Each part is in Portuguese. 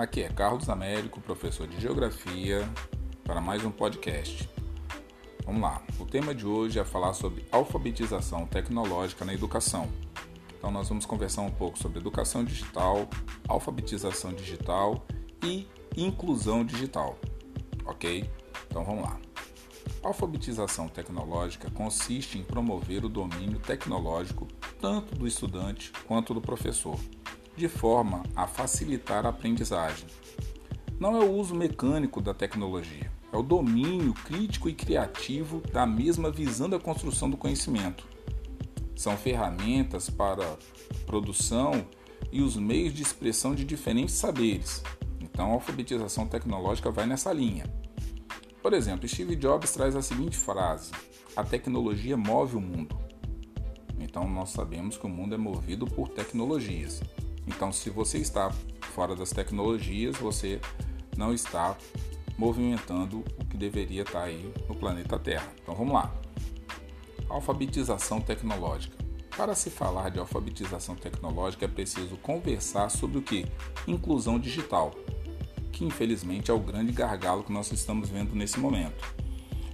Aqui é Carlos Américo, professor de Geografia, para mais um podcast. Vamos lá. O tema de hoje é falar sobre alfabetização tecnológica na educação. Então, nós vamos conversar um pouco sobre educação digital, alfabetização digital e inclusão digital. Ok? Então, vamos lá. Alfabetização tecnológica consiste em promover o domínio tecnológico tanto do estudante quanto do professor, de forma a facilitar a aprendizagem. Não é o uso mecânico da tecnologia, é o domínio crítico e criativo da mesma visando a construção do conhecimento. São ferramentas para produção e os meios de expressão de diferentes saberes. Então, a alfabetização tecnológica vai nessa linha. Por exemplo, Steve Jobs traz a seguinte frase: A tecnologia move o mundo. Então, nós sabemos que o mundo é movido por tecnologias. Então, se você está fora das tecnologias, você não está movimentando o que deveria estar aí no planeta Terra. Então, vamos lá. Alfabetização tecnológica. Para se falar de alfabetização tecnológica é preciso conversar sobre o que? Inclusão digital, que infelizmente é o grande gargalo que nós estamos vendo nesse momento.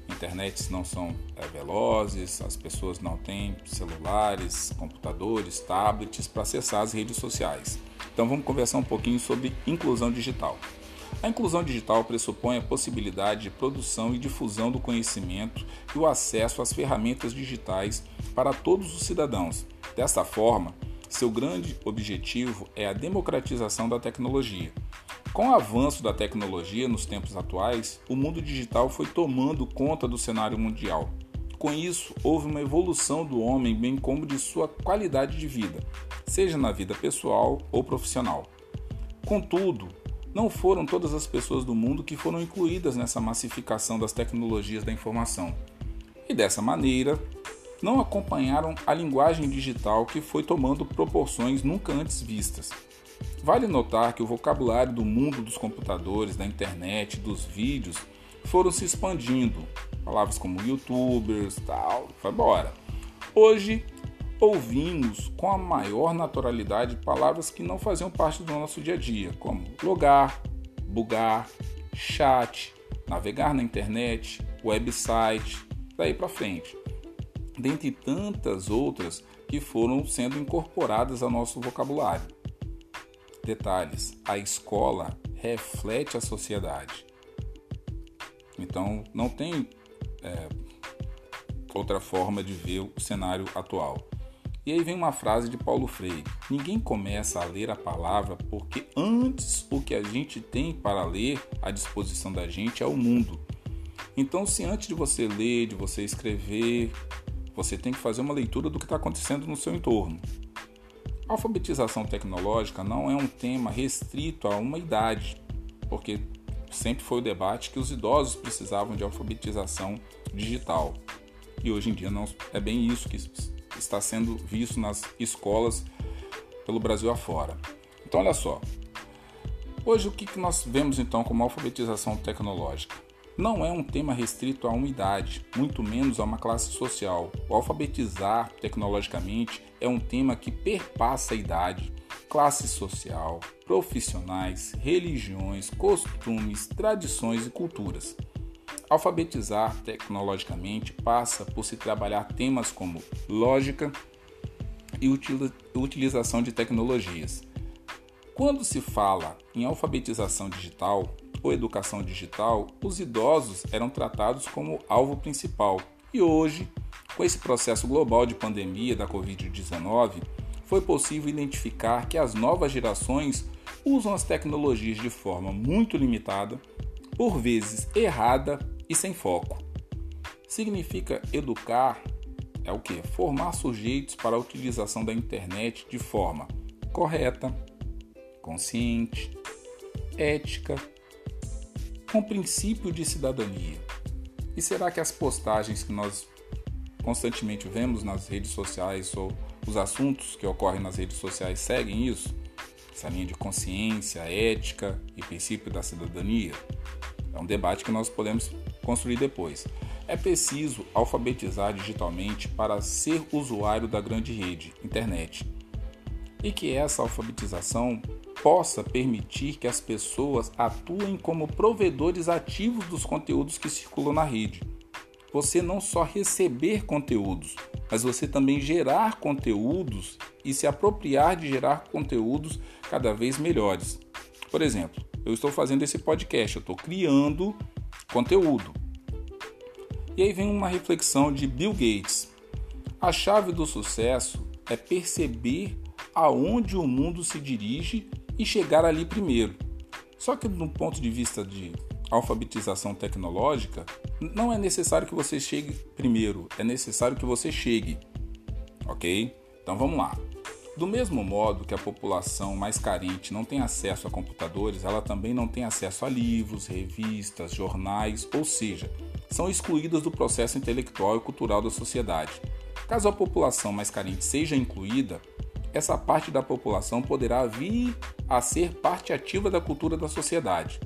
Internets não são é, velozes, as pessoas não têm celulares, computadores, tablets para acessar as redes sociais. Então vamos conversar um pouquinho sobre inclusão digital. A inclusão digital pressupõe a possibilidade de produção e difusão do conhecimento e o acesso às ferramentas digitais para todos os cidadãos. Desta forma, seu grande objetivo é a democratização da tecnologia com o avanço da tecnologia nos tempos atuais, o mundo digital foi tomando conta do cenário mundial. Com isso, houve uma evolução do homem, bem como de sua qualidade de vida, seja na vida pessoal ou profissional. Contudo, não foram todas as pessoas do mundo que foram incluídas nessa massificação das tecnologias da informação. E dessa maneira, não acompanharam a linguagem digital que foi tomando proporções nunca antes vistas. Vale notar que o vocabulário do mundo dos computadores, da internet, dos vídeos foram se expandindo. Palavras como youtubers, tal, foi embora. Hoje ouvimos com a maior naturalidade palavras que não faziam parte do nosso dia a dia, como logar, bugar, chat, navegar na internet, website, daí para frente. Dentre tantas outras que foram sendo incorporadas ao nosso vocabulário. Detalhes: a escola reflete a sociedade. Então, não tem é, outra forma de ver o cenário atual. E aí vem uma frase de Paulo Freire: Ninguém começa a ler a palavra porque antes o que a gente tem para ler à disposição da gente é o mundo. Então, se antes de você ler, de você escrever, você tem que fazer uma leitura do que está acontecendo no seu entorno. A alfabetização tecnológica não é um tema restrito a uma idade, porque sempre foi o debate que os idosos precisavam de alfabetização digital. E hoje em dia não é bem isso que está sendo visto nas escolas pelo Brasil afora. Então olha só. Hoje o que nós vemos então como alfabetização tecnológica? não é um tema restrito a uma idade, muito menos a uma classe social. O alfabetizar tecnologicamente é um tema que perpassa a idade, classe social, profissionais, religiões, costumes, tradições e culturas. Alfabetizar tecnologicamente passa por se trabalhar temas como lógica e utilização de tecnologias. Quando se fala em alfabetização digital, ou educação digital, os idosos eram tratados como alvo principal. E hoje, com esse processo global de pandemia da Covid-19, foi possível identificar que as novas gerações usam as tecnologias de forma muito limitada, por vezes errada e sem foco. Significa educar é o que? Formar sujeitos para a utilização da internet de forma correta, consciente, ética com princípio de cidadania. E será que as postagens que nós constantemente vemos nas redes sociais ou os assuntos que ocorrem nas redes sociais seguem isso? Essa linha de consciência, ética e princípio da cidadania? É um debate que nós podemos construir depois. É preciso alfabetizar digitalmente para ser usuário da grande rede, internet. e que essa alfabetização possa permitir que as pessoas atuem como provedores ativos dos conteúdos que circulam na rede. Você não só receber conteúdos, mas você também gerar conteúdos e se apropriar de gerar conteúdos cada vez melhores. Por exemplo, eu estou fazendo esse podcast, eu estou criando conteúdo. E aí vem uma reflexão de Bill Gates. A chave do sucesso é perceber aonde o mundo se dirige e chegar ali primeiro. Só que do ponto de vista de alfabetização tecnológica, não é necessário que você chegue primeiro, é necessário que você chegue. Ok? Então vamos lá. Do mesmo modo que a população mais carente não tem acesso a computadores, ela também não tem acesso a livros, revistas, jornais, ou seja, são excluídas do processo intelectual e cultural da sociedade. Caso a população mais carente seja incluída, essa parte da população poderá vir a ser parte ativa da cultura da sociedade.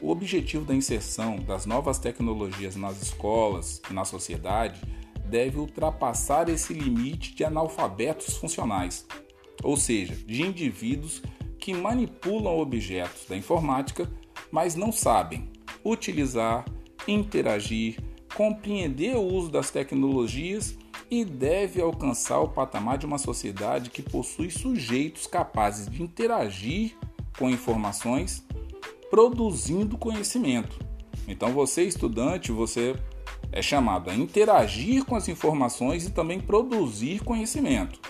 O objetivo da inserção das novas tecnologias nas escolas e na sociedade deve ultrapassar esse limite de analfabetos funcionais, ou seja, de indivíduos que manipulam objetos da informática, mas não sabem utilizar, interagir, compreender o uso das tecnologias e deve alcançar o patamar de uma sociedade que possui sujeitos capazes de interagir com informações, produzindo conhecimento. Então, você estudante, você é chamado a interagir com as informações e também produzir conhecimento.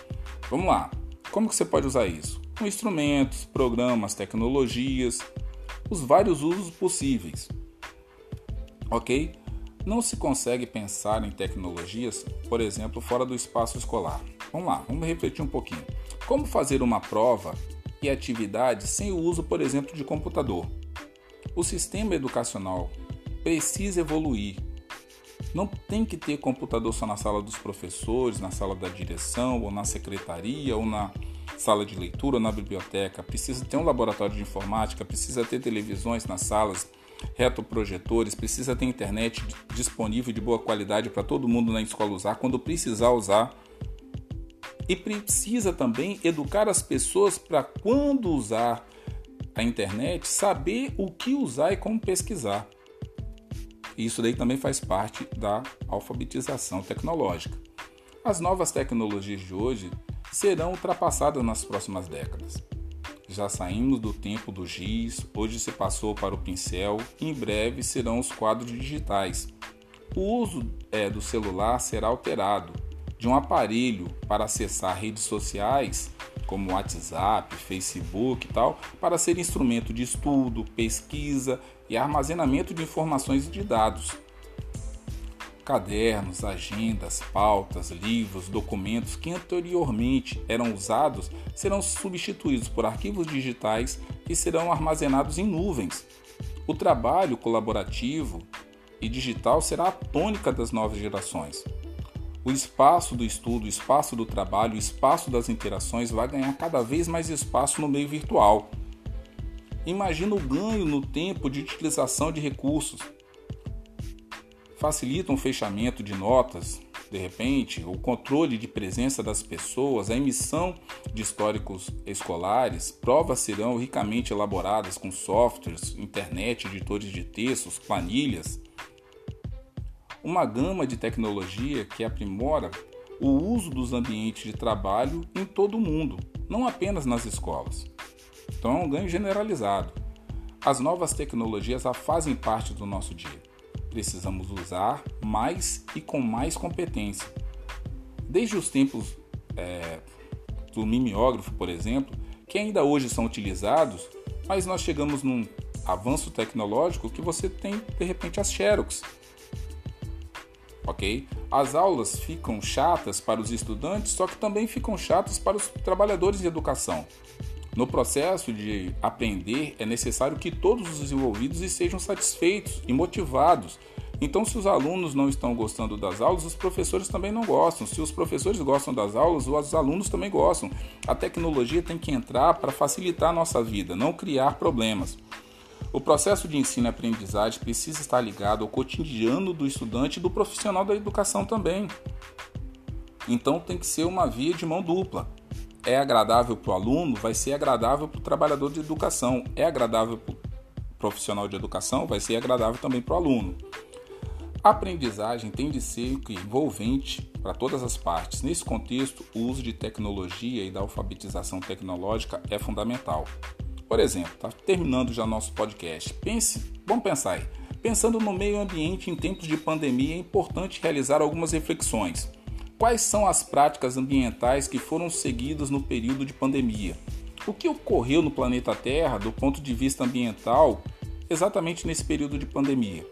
Vamos lá. Como que você pode usar isso? Com instrumentos, programas, tecnologias, os vários usos possíveis. OK? Não se consegue pensar em tecnologias, por exemplo, fora do espaço escolar. Vamos lá, vamos refletir um pouquinho. Como fazer uma prova e atividade sem o uso, por exemplo, de computador? O sistema educacional precisa evoluir. Não tem que ter computador só na sala dos professores, na sala da direção, ou na secretaria, ou na sala de leitura, ou na biblioteca. Precisa ter um laboratório de informática, precisa ter televisões nas salas, retroprojetores, precisa ter internet disponível de boa qualidade para todo mundo na escola usar quando precisar usar. E precisa também educar as pessoas para quando usar a internet, saber o que usar e como pesquisar. Isso daí também faz parte da alfabetização tecnológica. As novas tecnologias de hoje serão ultrapassadas nas próximas décadas. Já saímos do tempo do giz, hoje se passou para o pincel em breve serão os quadros digitais. O uso é, do celular será alterado de um aparelho para acessar redes sociais como WhatsApp, Facebook e tal, para ser instrumento de estudo, pesquisa e armazenamento de informações e de dados cadernos, agendas, pautas, livros, documentos que anteriormente eram usados serão substituídos por arquivos digitais que serão armazenados em nuvens. O trabalho colaborativo e digital será a tônica das novas gerações. O espaço do estudo, o espaço do trabalho, o espaço das interações vai ganhar cada vez mais espaço no meio virtual. Imagina o ganho no tempo de utilização de recursos facilitam o fechamento de notas, de repente, o controle de presença das pessoas, a emissão de históricos escolares, provas serão ricamente elaboradas com softwares, internet, editores de textos, planilhas. Uma gama de tecnologia que aprimora o uso dos ambientes de trabalho em todo o mundo, não apenas nas escolas. Então é um ganho generalizado. As novas tecnologias já fazem parte do nosso dia precisamos usar mais e com mais competência. Desde os tempos é, do mimeógrafo, por exemplo, que ainda hoje são utilizados, mas nós chegamos num avanço tecnológico que você tem de repente as Xerox. Ok? As aulas ficam chatas para os estudantes, só que também ficam chatas para os trabalhadores de educação. No processo de aprender, é necessário que todos os envolvidos estejam satisfeitos e motivados. Então, se os alunos não estão gostando das aulas, os professores também não gostam. Se os professores gostam das aulas, os alunos também gostam. A tecnologia tem que entrar para facilitar a nossa vida, não criar problemas. O processo de ensino e aprendizagem precisa estar ligado ao cotidiano do estudante e do profissional da educação também. Então, tem que ser uma via de mão dupla é agradável para o aluno, vai ser agradável para o trabalhador de educação. É agradável para o profissional de educação, vai ser agradável também para o aluno. A aprendizagem tem de ser envolvente para todas as partes. Nesse contexto, o uso de tecnologia e da alfabetização tecnológica é fundamental. Por exemplo, está terminando já nosso podcast. Pense, vamos pensar aí. Pensando no meio ambiente em tempos de pandemia, é importante realizar algumas reflexões. Quais são as práticas ambientais que foram seguidas no período de pandemia? O que ocorreu no planeta Terra do ponto de vista ambiental exatamente nesse período de pandemia?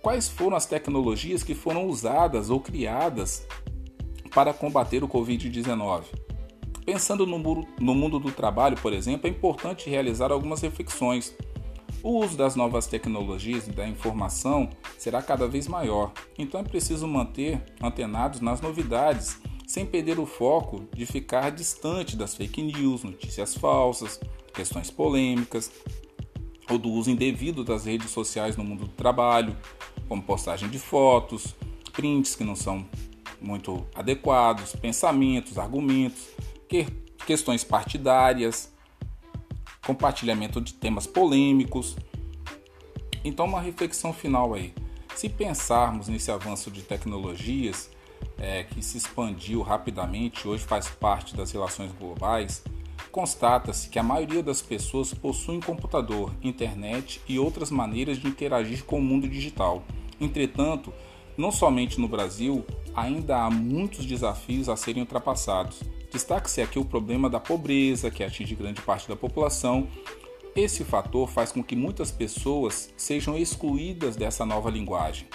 Quais foram as tecnologias que foram usadas ou criadas para combater o Covid-19? Pensando no mundo do trabalho, por exemplo, é importante realizar algumas reflexões. O uso das novas tecnologias e da informação será cada vez maior, então é preciso manter antenados nas novidades, sem perder o foco de ficar distante das fake news, notícias falsas, questões polêmicas ou do uso indevido das redes sociais no mundo do trabalho, como postagem de fotos, prints que não são muito adequados, pensamentos, argumentos, questões partidárias, compartilhamento de temas polêmicos. Então, uma reflexão final aí. Se pensarmos nesse avanço de tecnologias é, que se expandiu rapidamente, hoje faz parte das relações globais, constata-se que a maioria das pessoas possuem computador, internet e outras maneiras de interagir com o mundo digital. Entretanto, não somente no Brasil, ainda há muitos desafios a serem ultrapassados. Destaque-se aqui o problema da pobreza, que atinge grande parte da população. Esse fator faz com que muitas pessoas sejam excluídas dessa nova linguagem,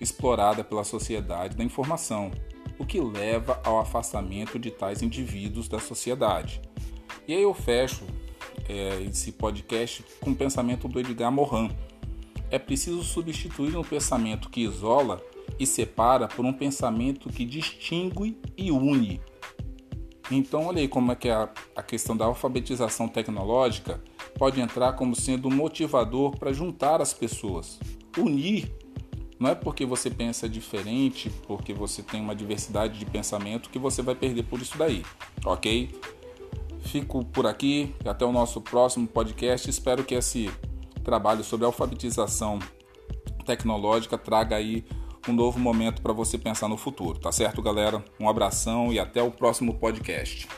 explorada pela sociedade da informação, o que leva ao afastamento de tais indivíduos da sociedade. E aí eu fecho é, esse podcast com o pensamento do Edgar Morin. É preciso substituir um pensamento que isola e separa por um pensamento que distingue e une então, olha aí como é que a, a questão da alfabetização tecnológica pode entrar como sendo um motivador para juntar as pessoas. Unir não é porque você pensa diferente, porque você tem uma diversidade de pensamento que você vai perder por isso daí, ok? Fico por aqui, até o nosso próximo podcast. Espero que esse trabalho sobre alfabetização tecnológica traga aí um novo momento para você pensar no futuro, tá certo, galera? Um abração e até o próximo podcast.